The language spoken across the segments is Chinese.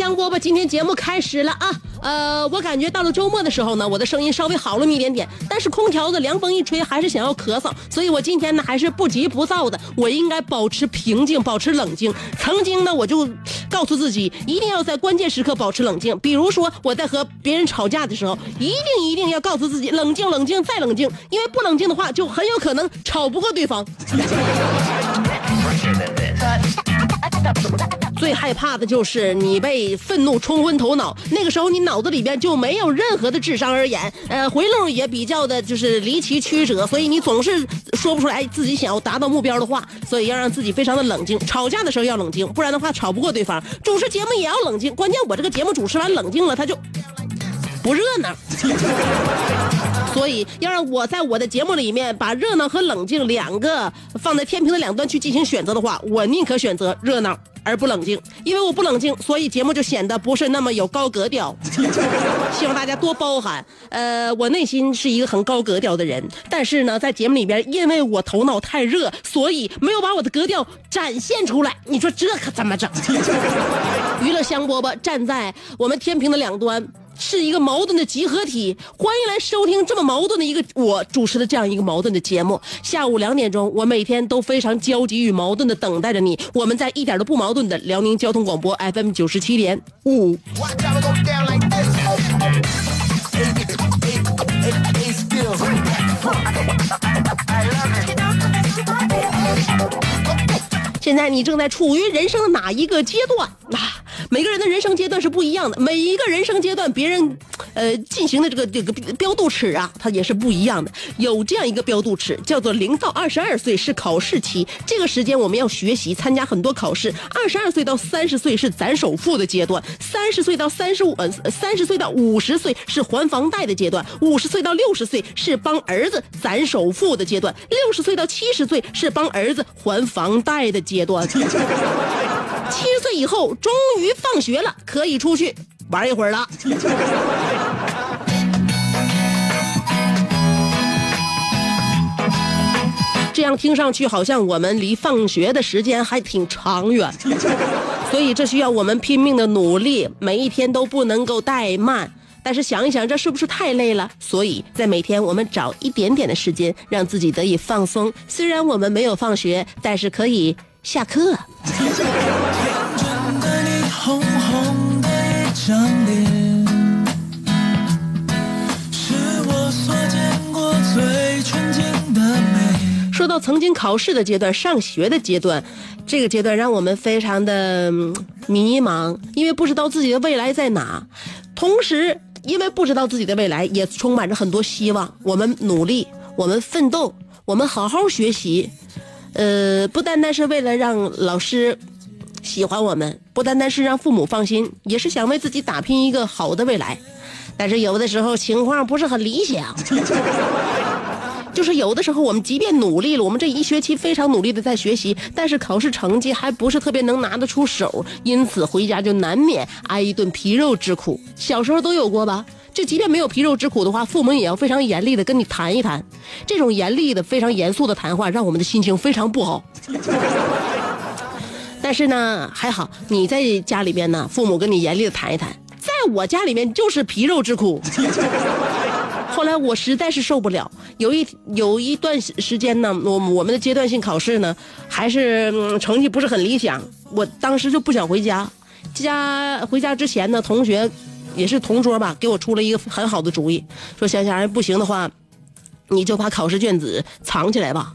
香饽饽，今天节目开始了啊！呃，我感觉到了周末的时候呢，我的声音稍微好了那么一点点，但是空调的凉风一吹，还是想要咳嗽，所以我今天呢还是不急不躁的，我应该保持平静，保持冷静。曾经呢，我就告诉自己，一定要在关键时刻保持冷静，比如说我在和别人吵架的时候，一定一定要告诉自己冷静，冷静再冷静，因为不冷静的话，就很有可能吵不过对方。最害怕的就是你被愤怒冲昏头脑，那个时候你脑子里边就没有任何的智商而言，呃，回路也比较的就是离奇曲折，所以你总是说不出来自己想要达到目标的话，所以要让自己非常的冷静。吵架的时候要冷静，不然的话吵不过对方。主持节目也要冷静，关键我这个节目主持完冷静了，他就不热闹。所以要让我在我的节目里面把热闹和冷静两个放在天平的两端去进行选择的话，我宁可选择热闹而不冷静，因为我不冷静，所以节目就显得不是那么有高格调。希望大家多包涵。呃，我内心是一个很高格调的人，但是呢，在节目里边，因为我头脑太热，所以没有把我的格调展现出来。你说这可怎么整？娱乐香饽饽站在我们天平的两端。是一个矛盾的集合体，欢迎来收听这么矛盾的一个我主持的这样一个矛盾的节目。下午两点钟，我每天都非常焦急与矛盾的等待着你。我们在一点都不矛盾的辽宁交通广播 FM 九十七点五。现在你正在处于人生的哪一个阶段啊？每个人的人生阶段是不一样的，每一个人生阶段别人，呃，进行的这个这个标度尺啊，它也是不一样的。有这样一个标度尺，叫做零到二十二岁是考试期，这个时间我们要学习参加很多考试。二十二岁到三十岁是攒首付的阶段，三十岁到三十五呃三十岁到五十岁是还房贷的阶段，五十岁到六十岁是帮儿子攒首付的阶段，六十岁到七十岁是帮儿子还房贷的阶段。七十岁以后终于放学了，可以出去玩一会儿了。这样听上去好像我们离放学的时间还挺长远，所以这需要我们拼命的努力，每一天都不能够怠慢。但是想一想，这是不是太累了？所以在每天我们找一点点的时间，让自己得以放松。虽然我们没有放学，但是可以下课。说到曾经考试的阶段、上学的阶段，这个阶段让我们非常的迷茫，因为不知道自己的未来在哪，同时因为不知道自己的未来，也充满着很多希望。我们努力，我们奋斗，我们好好学习，呃，不单单是为了让老师喜欢我们，不单单是让父母放心，也是想为自己打拼一个好的未来。但是有的时候情况不是很理想。就是有的时候，我们即便努力了，我们这一学期非常努力的在学习，但是考试成绩还不是特别能拿得出手，因此回家就难免挨一顿皮肉之苦。小时候都有过吧？就即便没有皮肉之苦的话，父母也要非常严厉的跟你谈一谈。这种严厉的、非常严肃的谈话，让我们的心情非常不好。但是呢，还好你在家里边呢，父母跟你严厉的谈一谈，在我家里面就是皮肉之苦。后来我实在是受不了，有一有一段时间呢，我我们的阶段性考试呢，还是、成绩不是很理想，我当时就不想回家。家回家之前呢，同学也是同桌吧，给我出了一个很好的主意，说香香不行的话，你就把考试卷子藏起来吧。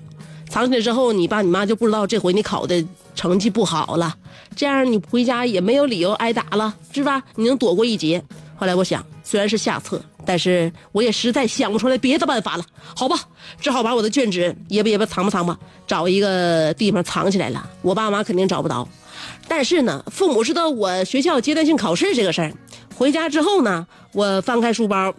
藏起来之后，你爸你妈就不知道这回你考的成绩不好了，这样你回家也没有理由挨打了，是吧？你能躲过一劫。后来我想，虽然是下策，但是我也实在想不出来别的办法了，好吧，只好把我的卷纸也吧也吧藏吧藏吧，找一个地方藏起来了。我爸妈肯定找不着，但是呢，父母知道我学校阶段性考试这个事儿。回家之后呢，我翻开书包，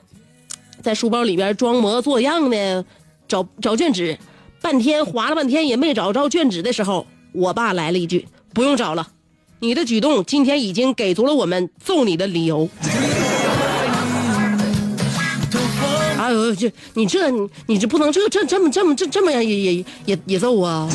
在书包里边装模作样的找找卷纸，半天划了半天也没找着卷纸的时候，我爸来了一句：“不用找了，你的举动今天已经给足了我们揍你的理由。”哎呦，这你这你你这不能这这这么这么这这么样也也也也揍啊！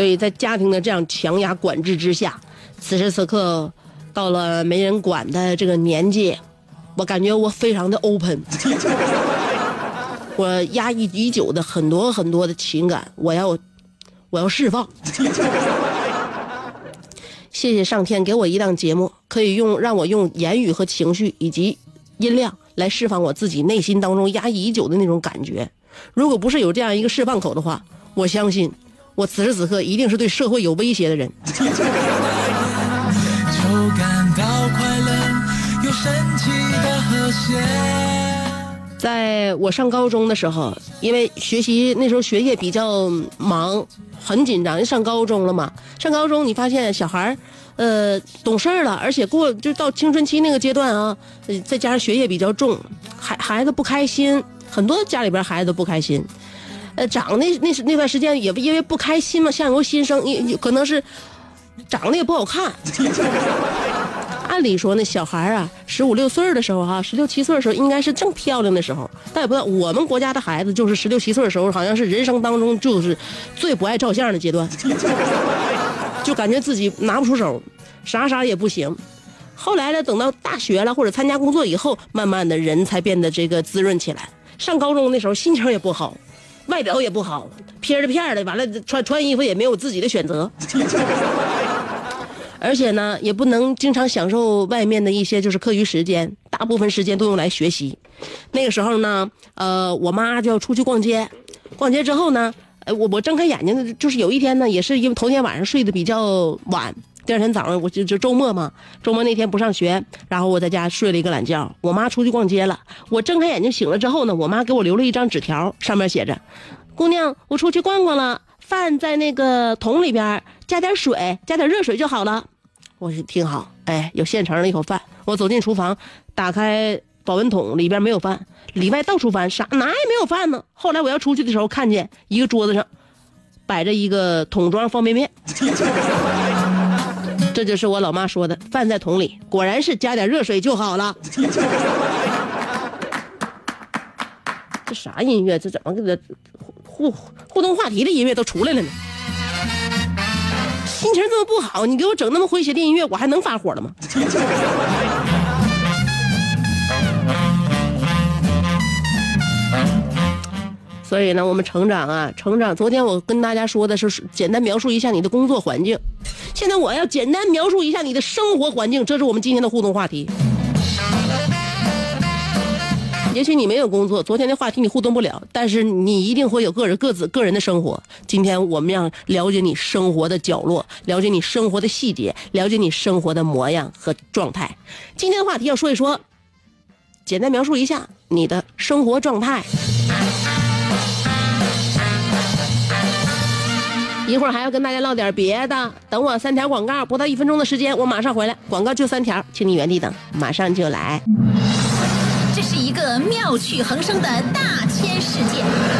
所以在家庭的这样强压管制之下，此时此刻到了没人管的这个年纪，我感觉我非常的 open。我压抑已久的很多很多的情感，我要我要释放。谢谢上天给我一档节目，可以用让我用言语和情绪以及音量来释放我自己内心当中压抑已久的那种感觉。如果不是有这样一个释放口的话，我相信我此时此刻一定是对社会有威胁的人。就感到快乐，有神奇的和谐。在我上高中的时候，因为学习那时候学业比较忙，很紧张。上高中了嘛，上高中你发现小孩儿，呃，懂事儿了，而且过就到青春期那个阶段啊，呃再加上学业比较重，孩孩子不开心，很多家里边孩子都不开心。呃，长那那那段时间也不因为不开心嘛，相由心生，也也可能是长得也不好看。按理说那小孩啊，十五六岁的时候哈、十六七岁的时候应该是正漂亮的时候，但也不知道我们国家的孩子就是十六七岁的时候，好像是人生当中就是最不爱照相的阶段，就感觉自己拿不出手，啥啥也不行。后来呢，等到大学了或者参加工作以后，慢慢的人才变得这个滋润起来。上高中那时候心情也不好，外表也不好，撇着片的，完了穿穿衣服也没有自己的选择。而且呢，也不能经常享受外面的一些就是课余时间，大部分时间都用来学习。那个时候呢，呃，我妈就要出去逛街，逛街之后呢，呃，我我睁开眼睛，就是有一天呢，也是因为头天晚上睡得比较晚，第二天早上我就就周末嘛，周末那天不上学，然后我在家睡了一个懒觉。我妈出去逛街了，我睁开眼睛醒了之后呢，我妈给我留了一张纸条，上面写着：“姑娘，我出去逛逛了，饭在那个桶里边，加点水，加点热水就好了。”我说挺好，哎，有现成的一口饭。我走进厨房，打开保温桶，里边没有饭，里外到处翻，啥哪也没有饭呢。后来我要出去的时候，看见一个桌子上摆着一个桶装方便面，这就是我老妈说的饭在桶里，果然是加点热水就好了。这啥音乐？这怎么给这互互动话题的音乐都出来了呢？心情这么不好，你给我整那么诙谐的音乐，我还能发火了吗？所以呢，我们成长啊，成长。昨天我跟大家说的是简单描述一下你的工作环境，现在我要简单描述一下你的生活环境，这是我们今天的互动话题。也许你没有工作，昨天的话题你互动不了，但是你一定会有个人各自个人的生活。今天我们要了解你生活的角落，了解你生活的细节，了解你生活的模样和状态。今天的话题要说一说，简单描述一下你的生活状态。一会儿还要跟大家唠点别的，等我三条广告，不到一分钟的时间，我马上回来。广告就三条，请你原地等，马上就来。这是一个妙趣横生的大千世界。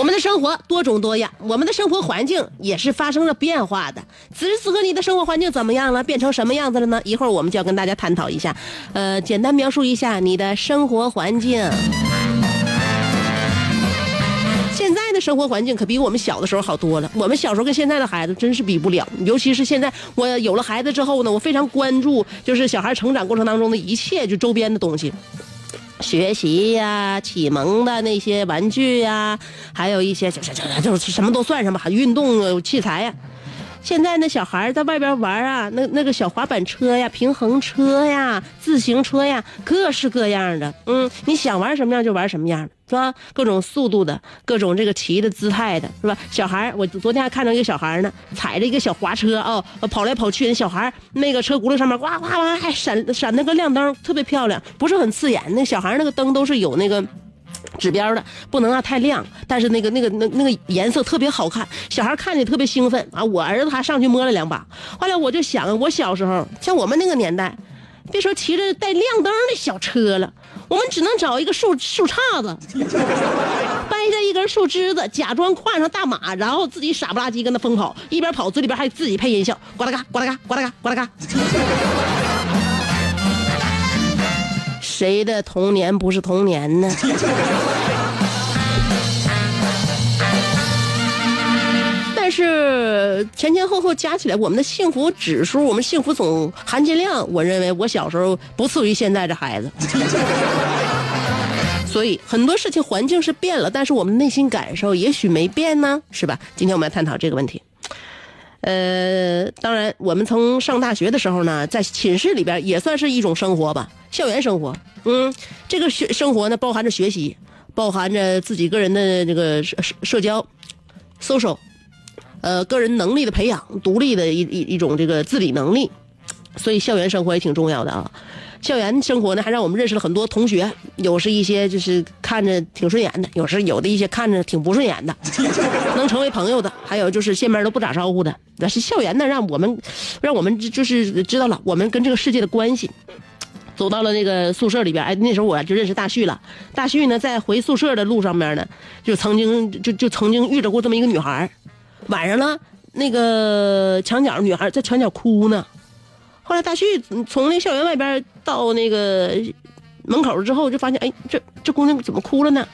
我们的生活多种多样，我们的生活环境也是发生了变化的。此时此刻，你的生活环境怎么样了？变成什么样子了呢？一会儿我们就要跟大家探讨一下，呃，简单描述一下你的生活环境。现在的生活环境可比我们小的时候好多了。我们小时候跟现在的孩子真是比不了，尤其是现在我有了孩子之后呢，我非常关注就是小孩成长过程当中的一切就周边的东西。学习呀、启蒙的那些玩具呀，还有一些就是就就是什么都算什么，运动器材呀。现在那小孩在外边玩啊，那那个小滑板车呀、平衡车呀、自行车呀，各式各样的。嗯，你想玩什么样就玩什么样，是吧？各种速度的，各种这个骑的姿态的，是吧？小孩，我昨天还看到一个小孩呢，踩着一个小滑车哦，跑来跑去。那小孩那个车轱辘上面呱呱呱还闪闪那个亮灯，特别漂亮，不是很刺眼。那小孩那个灯都是有那个。指标的不能啊太亮，但是那个那个那那个颜色特别好看，小孩看着特别兴奋啊！我儿子还上去摸了两把。后来我就想，我小时候像我们那个年代，别说骑着带亮灯的小车了，我们只能找一个树树杈子，掰下一根树枝子，假装跨上大马，然后自己傻不拉几跟那疯跑，一边跑嘴里边还自己配音效，呱啦嘎呱啦嘎呱啦嘎呱啦嘎。谁的童年不是童年呢？但是前前后后加起来，我们的幸福指数，我们幸福总含金量，我认为我小时候不次于现在这孩子。所以很多事情环境是变了，但是我们内心感受也许没变呢，是吧？今天我们要探讨这个问题。呃，当然，我们从上大学的时候呢，在寝室里边也算是一种生活吧，校园生活。嗯，这个学生活呢，包含着学习，包含着自己个人的这个社社社交，social，呃，个人能力的培养，独立的一一一种这个自理能力。所以，校园生活也挺重要的啊。校园生活呢，还让我们认识了很多同学，有是一些就是看着挺顺眼的，有时有的一些看着挺不顺眼的，能成为朋友的，还有就是见面都不打招呼的。但是校园呢，让我们，让我们就是知道了我们跟这个世界的关系。走到了那个宿舍里边，哎，那时候我就认识大旭了。大旭呢，在回宿舍的路上面呢，就曾经就就曾经遇着过这么一个女孩晚上了，那个墙角女孩在墙角哭呢。后来大旭从那校园外边到那个门口之后，就发现，哎，这这姑娘怎么哭了呢？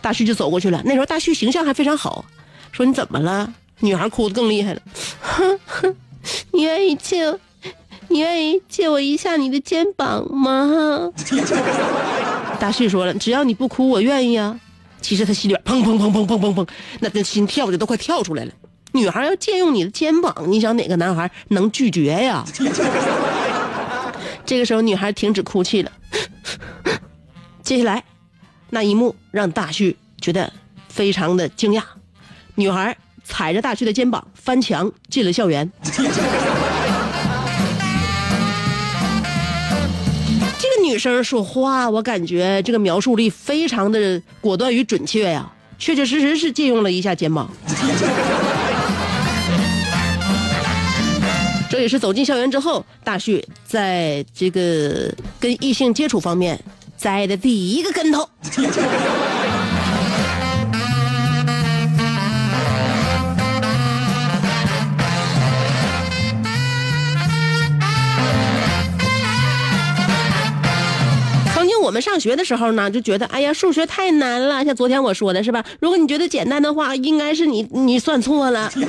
大旭就走过去了。那时候大旭形象还非常好，说你怎么了？女孩哭得更厉害了，哼 哼，你愿意借，你愿意借我一下你的肩膀吗？大旭说了，只要你不哭，我愿意啊。其实他心里边砰砰砰砰砰砰砰，那这心跳的都快跳出来了。女孩要借用你的肩膀，你想哪个男孩能拒绝呀？这个时候，女孩停止哭泣了。接下来，那一幕让大旭觉得非常的惊讶。女孩踩着大旭的肩膀翻墙进了校园。声说话，我感觉这个描述力非常的果断与准确呀，确确实实是借用了一下肩膀。这也是走进校园之后，大旭在这个跟异性接触方面栽的第一个跟头。我们上学的时候呢，就觉得哎呀，数学太难了。像昨天我说的是吧？如果你觉得简单的话，应该是你你算错了。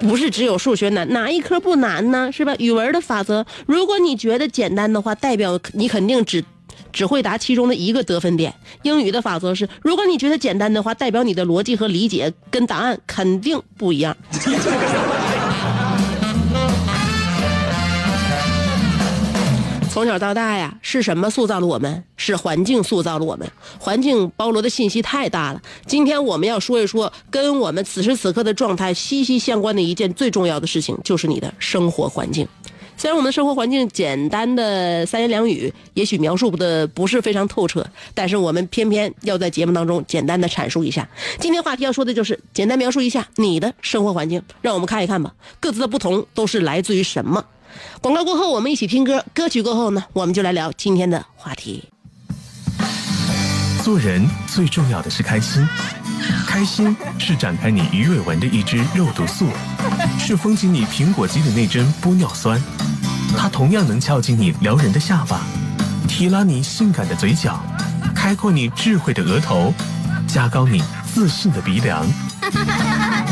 不是只有数学难，哪一科不难呢？是吧？语文的法则，如果你觉得简单的话，代表你肯定只只会答其中的一个得分点。英语的法则是，如果你觉得简单的话，代表你的逻辑和理解跟答案肯定不一样。从小到大呀，是什么塑造了我们？是环境塑造了我们。环境包罗的信息太大了。今天我们要说一说跟我们此时此刻的状态息息相关的一件最重要的事情，就是你的生活环境。虽然我们的生活环境简单的三言两语，也许描述的不是非常透彻，但是我们偏偏要在节目当中简单的阐述一下。今天话题要说的就是简单描述一下你的生活环境，让我们看一看吧，各自的不同都是来自于什么。广告过后，我们一起听歌。歌曲过后呢，我们就来聊今天的话题。做人最重要的是开心，开心是展开你鱼尾纹的一支肉毒素，是封紧你苹果肌的那针玻尿酸，它同样能翘起你撩人的下巴，提拉你性感的嘴角，开阔你智慧的额头，加高你自信的鼻梁。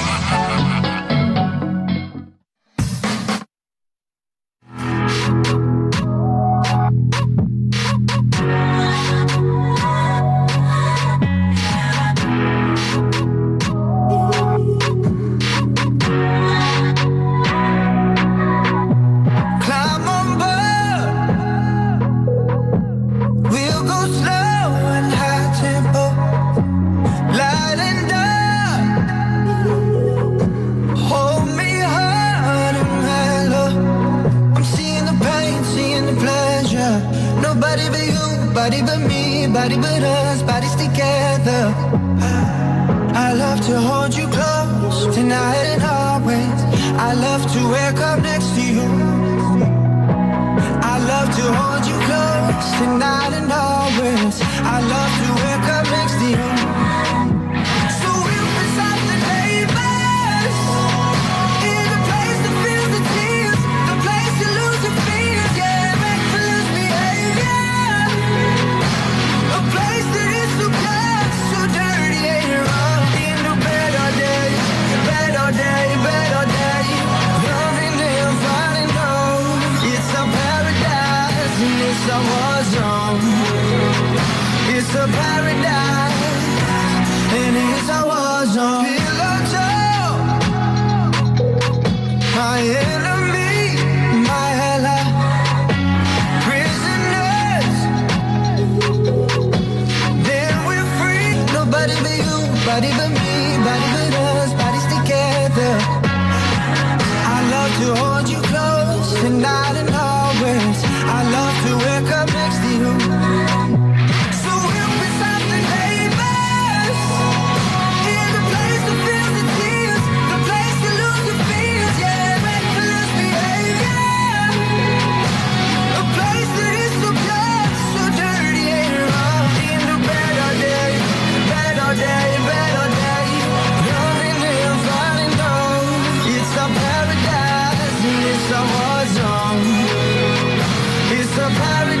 carry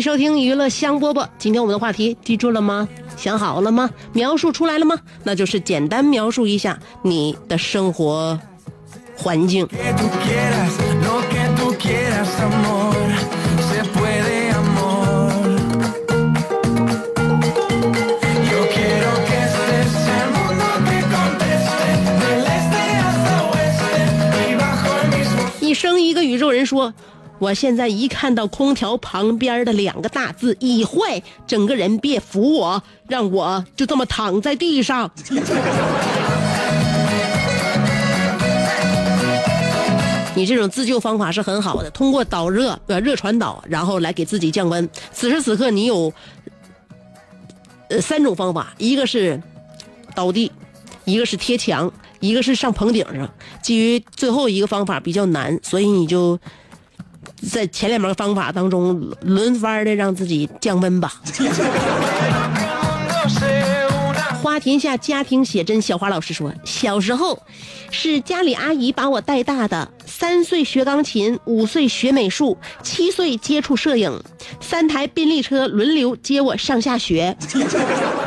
收听娱乐香饽饽。今天我们的话题记住了吗？想好了吗？描述出来了吗？那就是简单描述一下你的生活环境。一生一个宇宙人说。我现在一看到空调旁边的两个大字‘已坏’，整个人别扶我，让我就这么躺在地上。”你这种自救方法是很好的，通过导热呃热传导，然后来给自己降温。此时此刻，你有呃三种方法，一个是倒地，一个是贴墙，一个是上棚顶上。基于最后一个方法比较难，所以你就在前两门方法当中轮番的让自己降温吧。花田下家庭写真，小花老师说，小时候是家里阿姨把我带大的，三岁学钢琴，五岁学美术，七岁接触摄影，三台宾利车轮流接我上下学，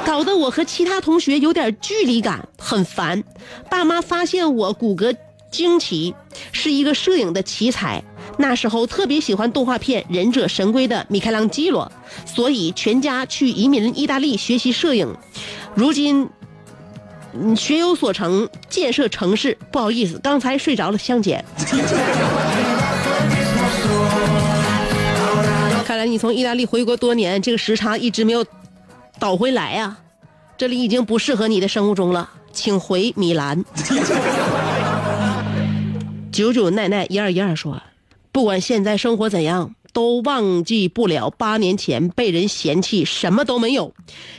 搞得我和其他同学有点距离感，很烦。爸妈发现我骨骼惊奇，是一个摄影的奇才。那时候特别喜欢动画片《忍者神龟》的米开朗基罗，所以全家去移民意大利学习摄影。如今，嗯，学有所成，建设城市。不好意思，刚才睡着了，香姐。看来你从意大利回国多年，这个时差一直没有倒回来呀、这里已经不适合你的生物钟了，请回米兰。九九奈奈一二一二说，不管现在生活怎样，都忘记不了八年前被人嫌弃什么都没有。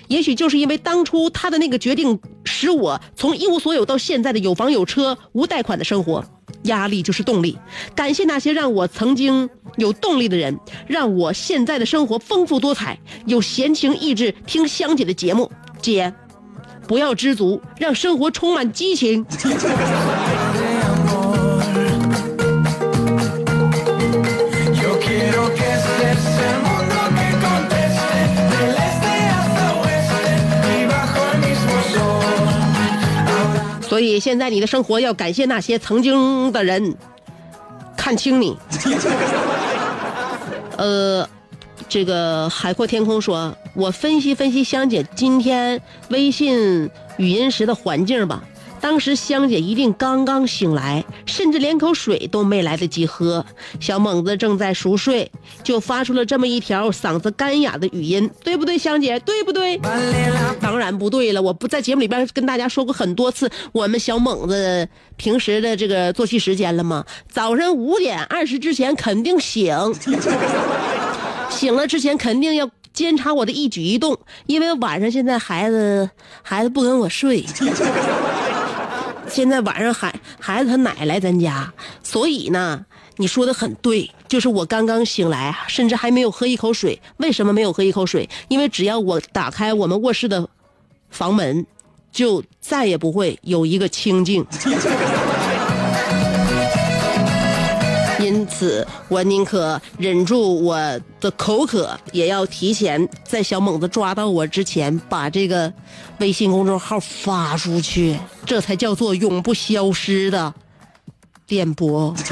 也许就是因为当初他的那个决定，使我从一无所有到现在的有房有车、无贷款的生活。压力就是动力，感谢那些让我曾经有动力的人，让我现在的生活丰富多彩。有闲情逸致听香姐的节目，姐，不要知足，让生活充满激情。所以现在你的生活要感谢那些曾经的人看清你。呃，这个海阔天空说，我分析分析香姐今天微信语音时的环境吧。当时香姐一定刚刚醒来，甚至连口水都没来得及喝。小猛子正在熟睡，就发出了这么一条嗓子干哑的语音，对不对，香姐？对不对？当然不对了，我不在节目里边跟大家说过很多次，我们小猛子平时的这个作息时间了吗？早上五点二十之前肯定醒，醒了之前肯定要监察我的一举一动，因为晚上现在孩子孩子不跟我睡。现在晚上孩孩子他奶来咱家，所以呢，你说的很对，就是我刚刚醒来，甚至还没有喝一口水。为什么没有喝一口水？因为只要我打开我们卧室的房门，就再也不会有一个清静。因此，我宁可忍住我的口渴，也要提前在小猛子抓到我之前，把这个微信公众号发出去，这才叫做永不消失的电波。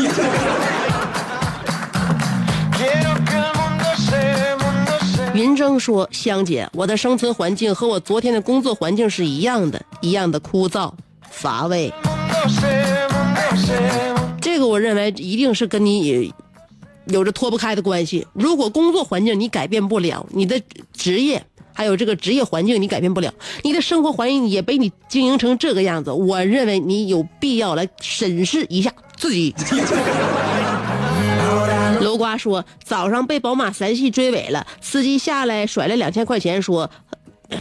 云峥说：“香姐，我的生存环境和我昨天的工作环境是一样的，一样的枯燥乏味。一定是跟你有着脱不开的关系。如果工作环境你改变不了，你的职业还有这个职业环境你改变不了，你的生活环境也被你经营成这个样子，我认为你有必要来审视一下 自己。” 楼瓜说：“早上被宝马三系追尾了，司机下来甩了两千块钱，说：‘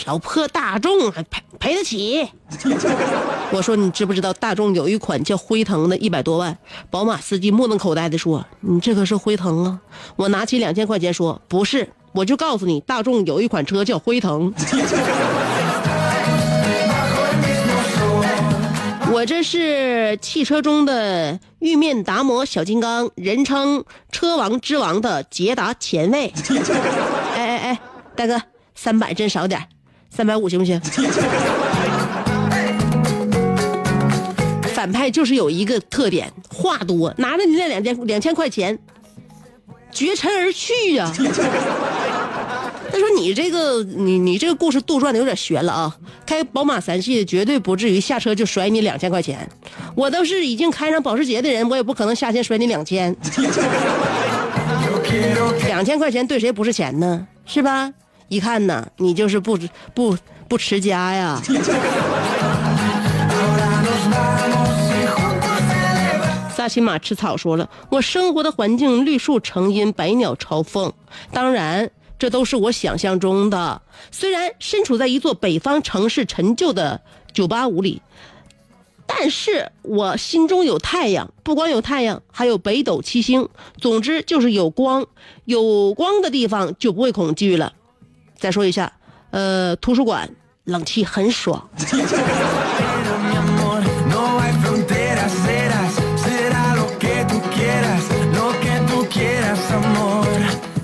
老破大众还赔赔得起。’我说：‘你知不知道大众有一款叫辉腾的，一百多万？’宝马司机目瞪口呆的说：‘你这可是辉腾啊！’我拿起两千块钱说：‘不是，我就告诉你，大众有一款车叫辉腾。’我这是汽车中的玉面达摩小金刚，人称车王之王的捷达前卫。哎哎哎，大哥，三百真少点三百五行不行？反派就是有一个特点，话多，拿着你那两千两千块钱，绝尘而去呀、他说：“你这个，你你这个故事杜撰的有点悬了啊！开宝马三系的绝对不至于下车就甩你两千块钱，我都是已经开上保时捷的人，我也不可能下线甩你两千。两千块钱对谁不是钱呢？是吧？一看呢，你就是不不不持家呀。”萨琪玛吃草说了：“我生活的环境绿树成荫，百鸟朝凤，当然。”这都是我想象中的。虽然身处在一座北方城市陈旧的九八五里，但是我心中有太阳，不光有太阳，还有北斗七星。总之就是有光，有光的地方就不会恐惧了。再说一下呃图书馆冷气很爽。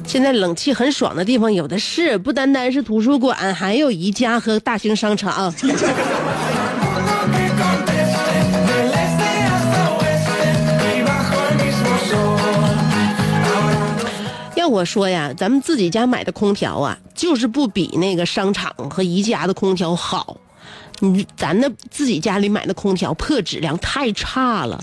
现在冷气很爽的地方有的是不单单是图书馆还有宜家和大型商场。我说呀，咱们自己家买的空调啊，就是不比那个商场和宜家的空调好。你咱那自己家里买的空调破质量太差了，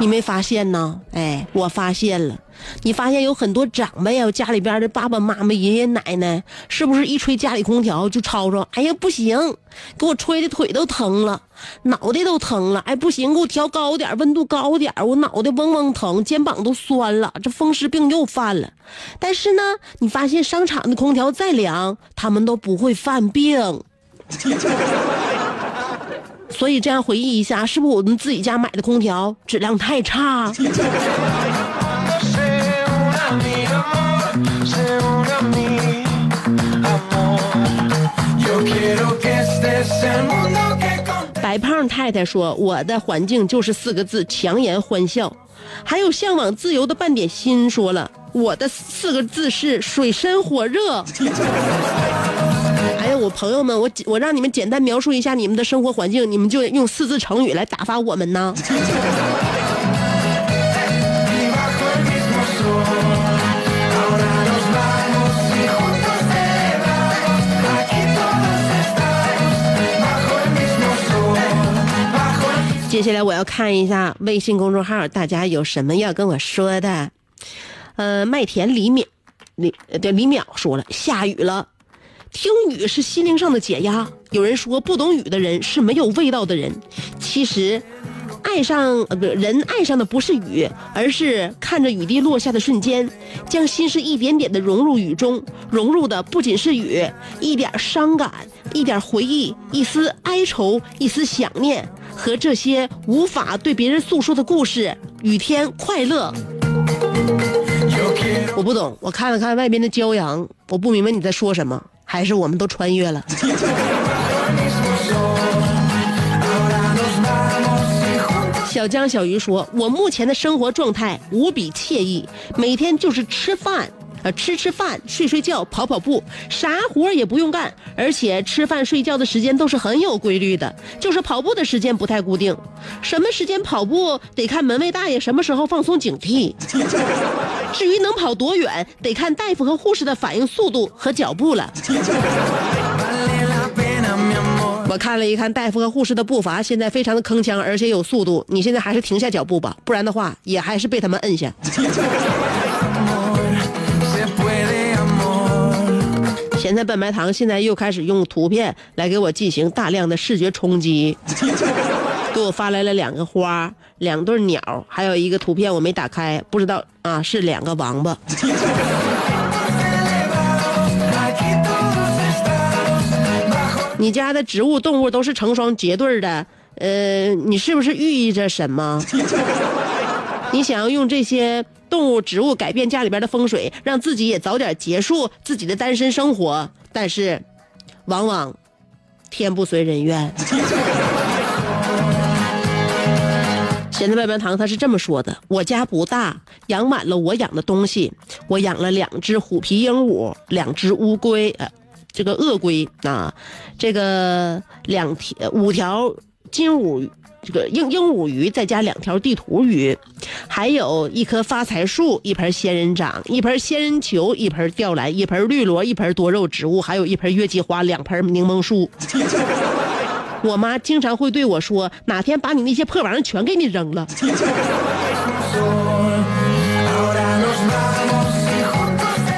你没发现呢？哎，我发现了。你发现有很多长辈啊，家里边的爸爸妈妈、爷爷奶奶，是不是一吹家里空调就吵吵？哎呀，不行，给我吹的腿都疼了，脑袋都疼了。哎，不行，给我调高点，温度高点，我脑袋嗡嗡疼，肩膀都酸了，这风湿病又犯了。但是呢，你发现商场的空调再凉，他们都不会犯病。所以这样回忆一下，是不是我们自己家买的空调质量太差？白胖太太说：“我的环境就是四个字，强颜欢笑。”还有向往自由的半点心说了：“我的四个字是水深火热。”朋友们我我让你们简单描述一下你们的生活环境你们就用四字成语来打发我们呢？接下来我要看一下微信公众号大家有什么要跟我说的。呃麦田李淼李对李淼说了下雨了。听雨是心灵上的解压。有人说不懂雨的人是没有味道的人，其实。爱上呃不人爱上的不是雨，而是看着雨滴落下的瞬间，将心事一点点的融入雨中，融入的不仅是雨，一点伤感，一点回忆，一丝哀愁，一丝想念和这些无法对别人诉说的故事。雨天快乐，我不懂，我看了看外边的骄阳，我不明白你在说什么，还是我们都穿越了。小江小鱼说：“我目前的生活状态无比惬意，每天就是吃饭，呃，吃吃饭，睡睡觉，跑跑步，啥活也不用干，而且吃饭睡觉的时间都是很有规律的，就是跑步的时间不太固定，什么时间跑步得看门卫大爷什么时候放松警惕，至于能跑多远，得看大夫和护士的反应速度和脚步了。”我看了一看大夫和护士的步伐，现在非常的铿锵，而且有速度。你现在还是停下脚步吧，不然的话也还是被他们摁下。咸菜笨白糖现在又开始用图片来给我进行大量的视觉冲击，给我发来了两个花、两对鸟，还有一个图片我没打开，不知道啊是两个王八。你家的植物、动物都是成双结对的，呃，你是不是寓意着什么？你想要用这些动物、植物改变家里边的风水，让自己也早点结束自己的单身生活，但是，往往天不遂人愿。咸菜白白糖他是这么说的：我家不大，养满了我养的东西，我养了两只虎皮鹦鹉，两只乌龟，这个鳄龟啊，这个两条五条金乌，这个鹦鹦鹉鱼，再加两条地图鱼，还有一棵发财树，一盆仙人掌，一盆仙人球，一盆吊兰，一盆绿萝，一盆多肉植物，还有一盆月季花，两盆柠檬树。我妈经常会对我说：“哪天把你那些破玩意儿全给你扔了。”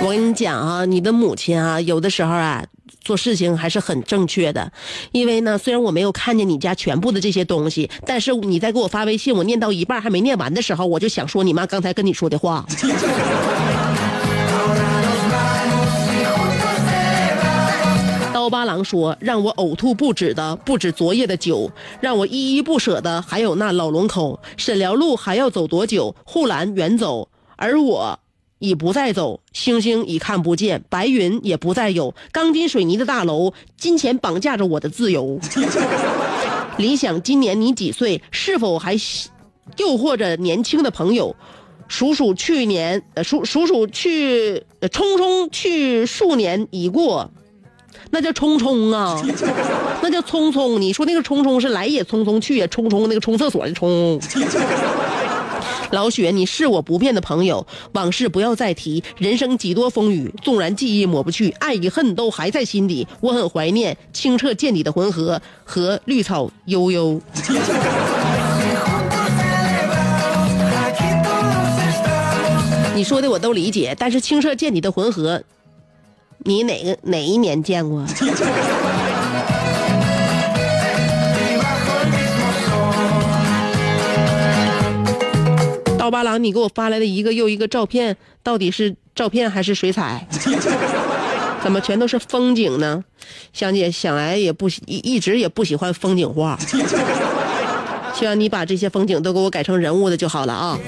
我跟你讲啊，你的母亲啊，有的时候啊，做事情还是很正确的。因为呢，虽然我没有看见你家全部的这些东西，但是你在给我发微信，我念到一半还没念完的时候，我就想说你妈刚才跟你说的话。刀疤狼说：“让我呕吐不止的不止昨夜的酒，让我依依不舍的还有那老龙口。沈辽路还要走多久？护栏远走，而我。”已不再走，星星已看不见，白云也不再有，钢筋水泥的大楼，金钱绑架着我的自由。理想，今年你几岁？是否还诱惑着年轻的朋友？数数去年，呃，数数数去，匆匆去数年已过，那叫冲冲啊，那叫匆匆。你说那个冲冲是来也匆匆，去也匆匆，那个冲厕所的冲。老雪，你是我不变的朋友，往事不要再提。人生几多风雨，纵然记忆抹不去，爱与恨都还在心底。我很怀念清澈见底的浑河和绿草悠悠。你说的我都理解，但是清澈见底的浑河，你哪个哪一年见过？刀疤狼，你给我发来的一个又一个照片，到底是照片还是水彩？怎么全都是风景呢？香姐想来也不一一直也不喜欢风景画，希望你把这些风景都给我改成人物的就好了啊。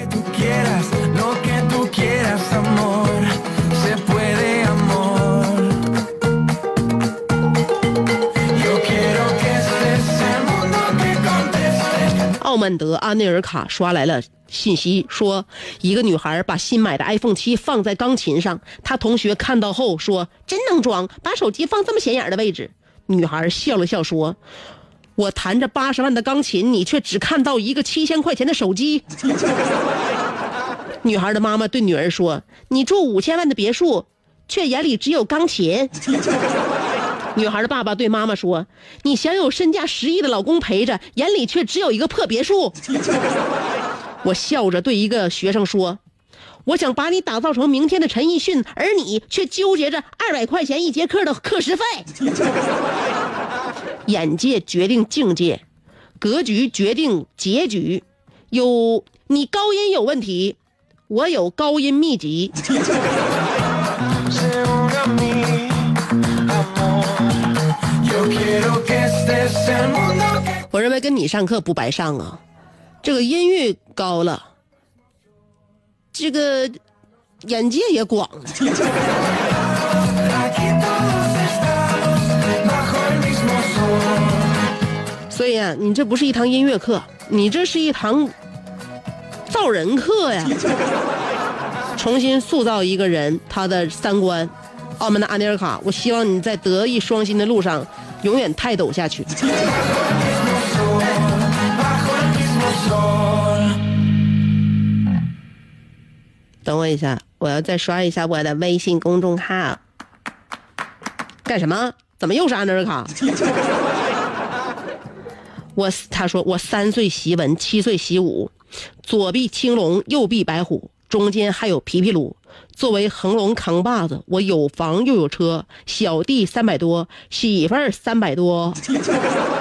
奥曼德阿内尔卡刷来了信息，说一个女孩把新买的 iPhone 七放在钢琴上，她同学看到后说：“真能装，把手机放这么显眼的位置。”女孩笑了笑说：“我弹着八十万的钢琴，你却只看到一个七千块钱的手机。”女孩的妈妈对女儿说：“你住五千万的别墅，却眼里只有钢琴。”女孩的爸爸对妈妈说：“你想有身价十亿的老公陪着，眼里却只有一个破别墅。”我笑着对一个学生说：“我想把你打造成明天的陈奕迅，而你却纠结着二百块钱一节课的课时费。”眼界决定境界，格局决定结局。有你高音有问题，我有高音秘籍。我认为跟你上课不白上啊，这个音域高了，这个眼界也广了。所以啊，你这不是一堂音乐课，你这是一堂造人课呀！重新塑造一个人他的三观。澳门的安尼尔卡，我希望你在德艺双馨的路上永远泰斗下去。等我一下，我要再刷一下我的微信公众号。干什么？怎么又是安德尔卡？我他说我三岁习文，七岁习武，左臂青龙，右臂白虎，中间还有皮皮鲁。作为恒隆扛把子，我有房又有车，小弟三百多，媳妇儿三百多。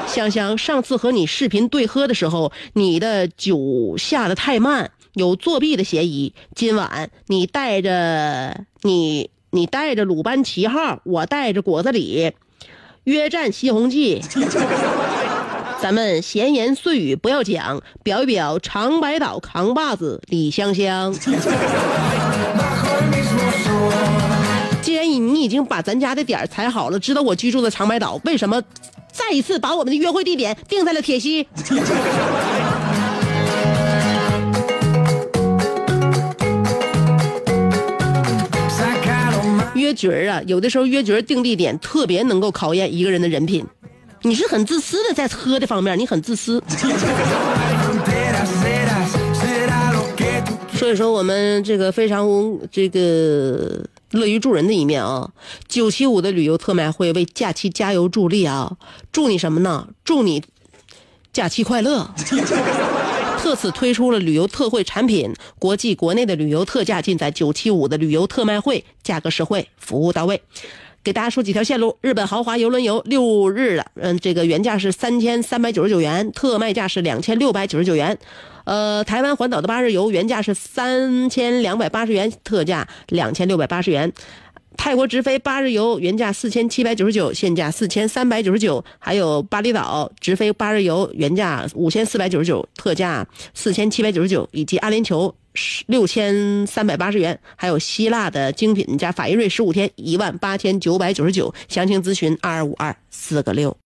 香香，上次和你视频对喝的时候，你的酒下的太慢，有作弊的嫌疑。今晚你带着你你带着鲁班七号，我带着果子狸，约战西红记。咱们闲言碎语不要讲，表一表长白岛扛把子李香香。既然你你已经把咱家的点儿踩好了，知道我居住的长白岛，为什么再一次把我们的约会地点定在了铁西？约角儿啊，有的时候约角儿定地点特别能够考验一个人的人品。你是很自私的，在喝的方面，你很自私。所以说，我们这个非常这个乐于助人的一面啊！九七五的旅游特卖会为假期加油助力啊！祝你什么呢？祝你假期快乐！特此推出了旅游特惠产品，国际国内的旅游特价尽在九七五的旅游特卖会，价格实惠，服务到位。给大家说几条线路：日本豪华游轮游六日的，嗯，这个原价是三千三百九十九元，特卖价是两千六百九十九元。呃，台湾环岛的八日游原价是三千两百八十元，特价两千六百八十元。泰国直飞八日游原价四千七百九十九，现价四千三百九十九。还有巴厘岛直飞八日游原价五千四百九十九，特价四千七百九十九，以及阿联酋六千三百八十元，还有希腊的精品加法意瑞十五天一万八千九百九十九。详情咨询二二五二四个六。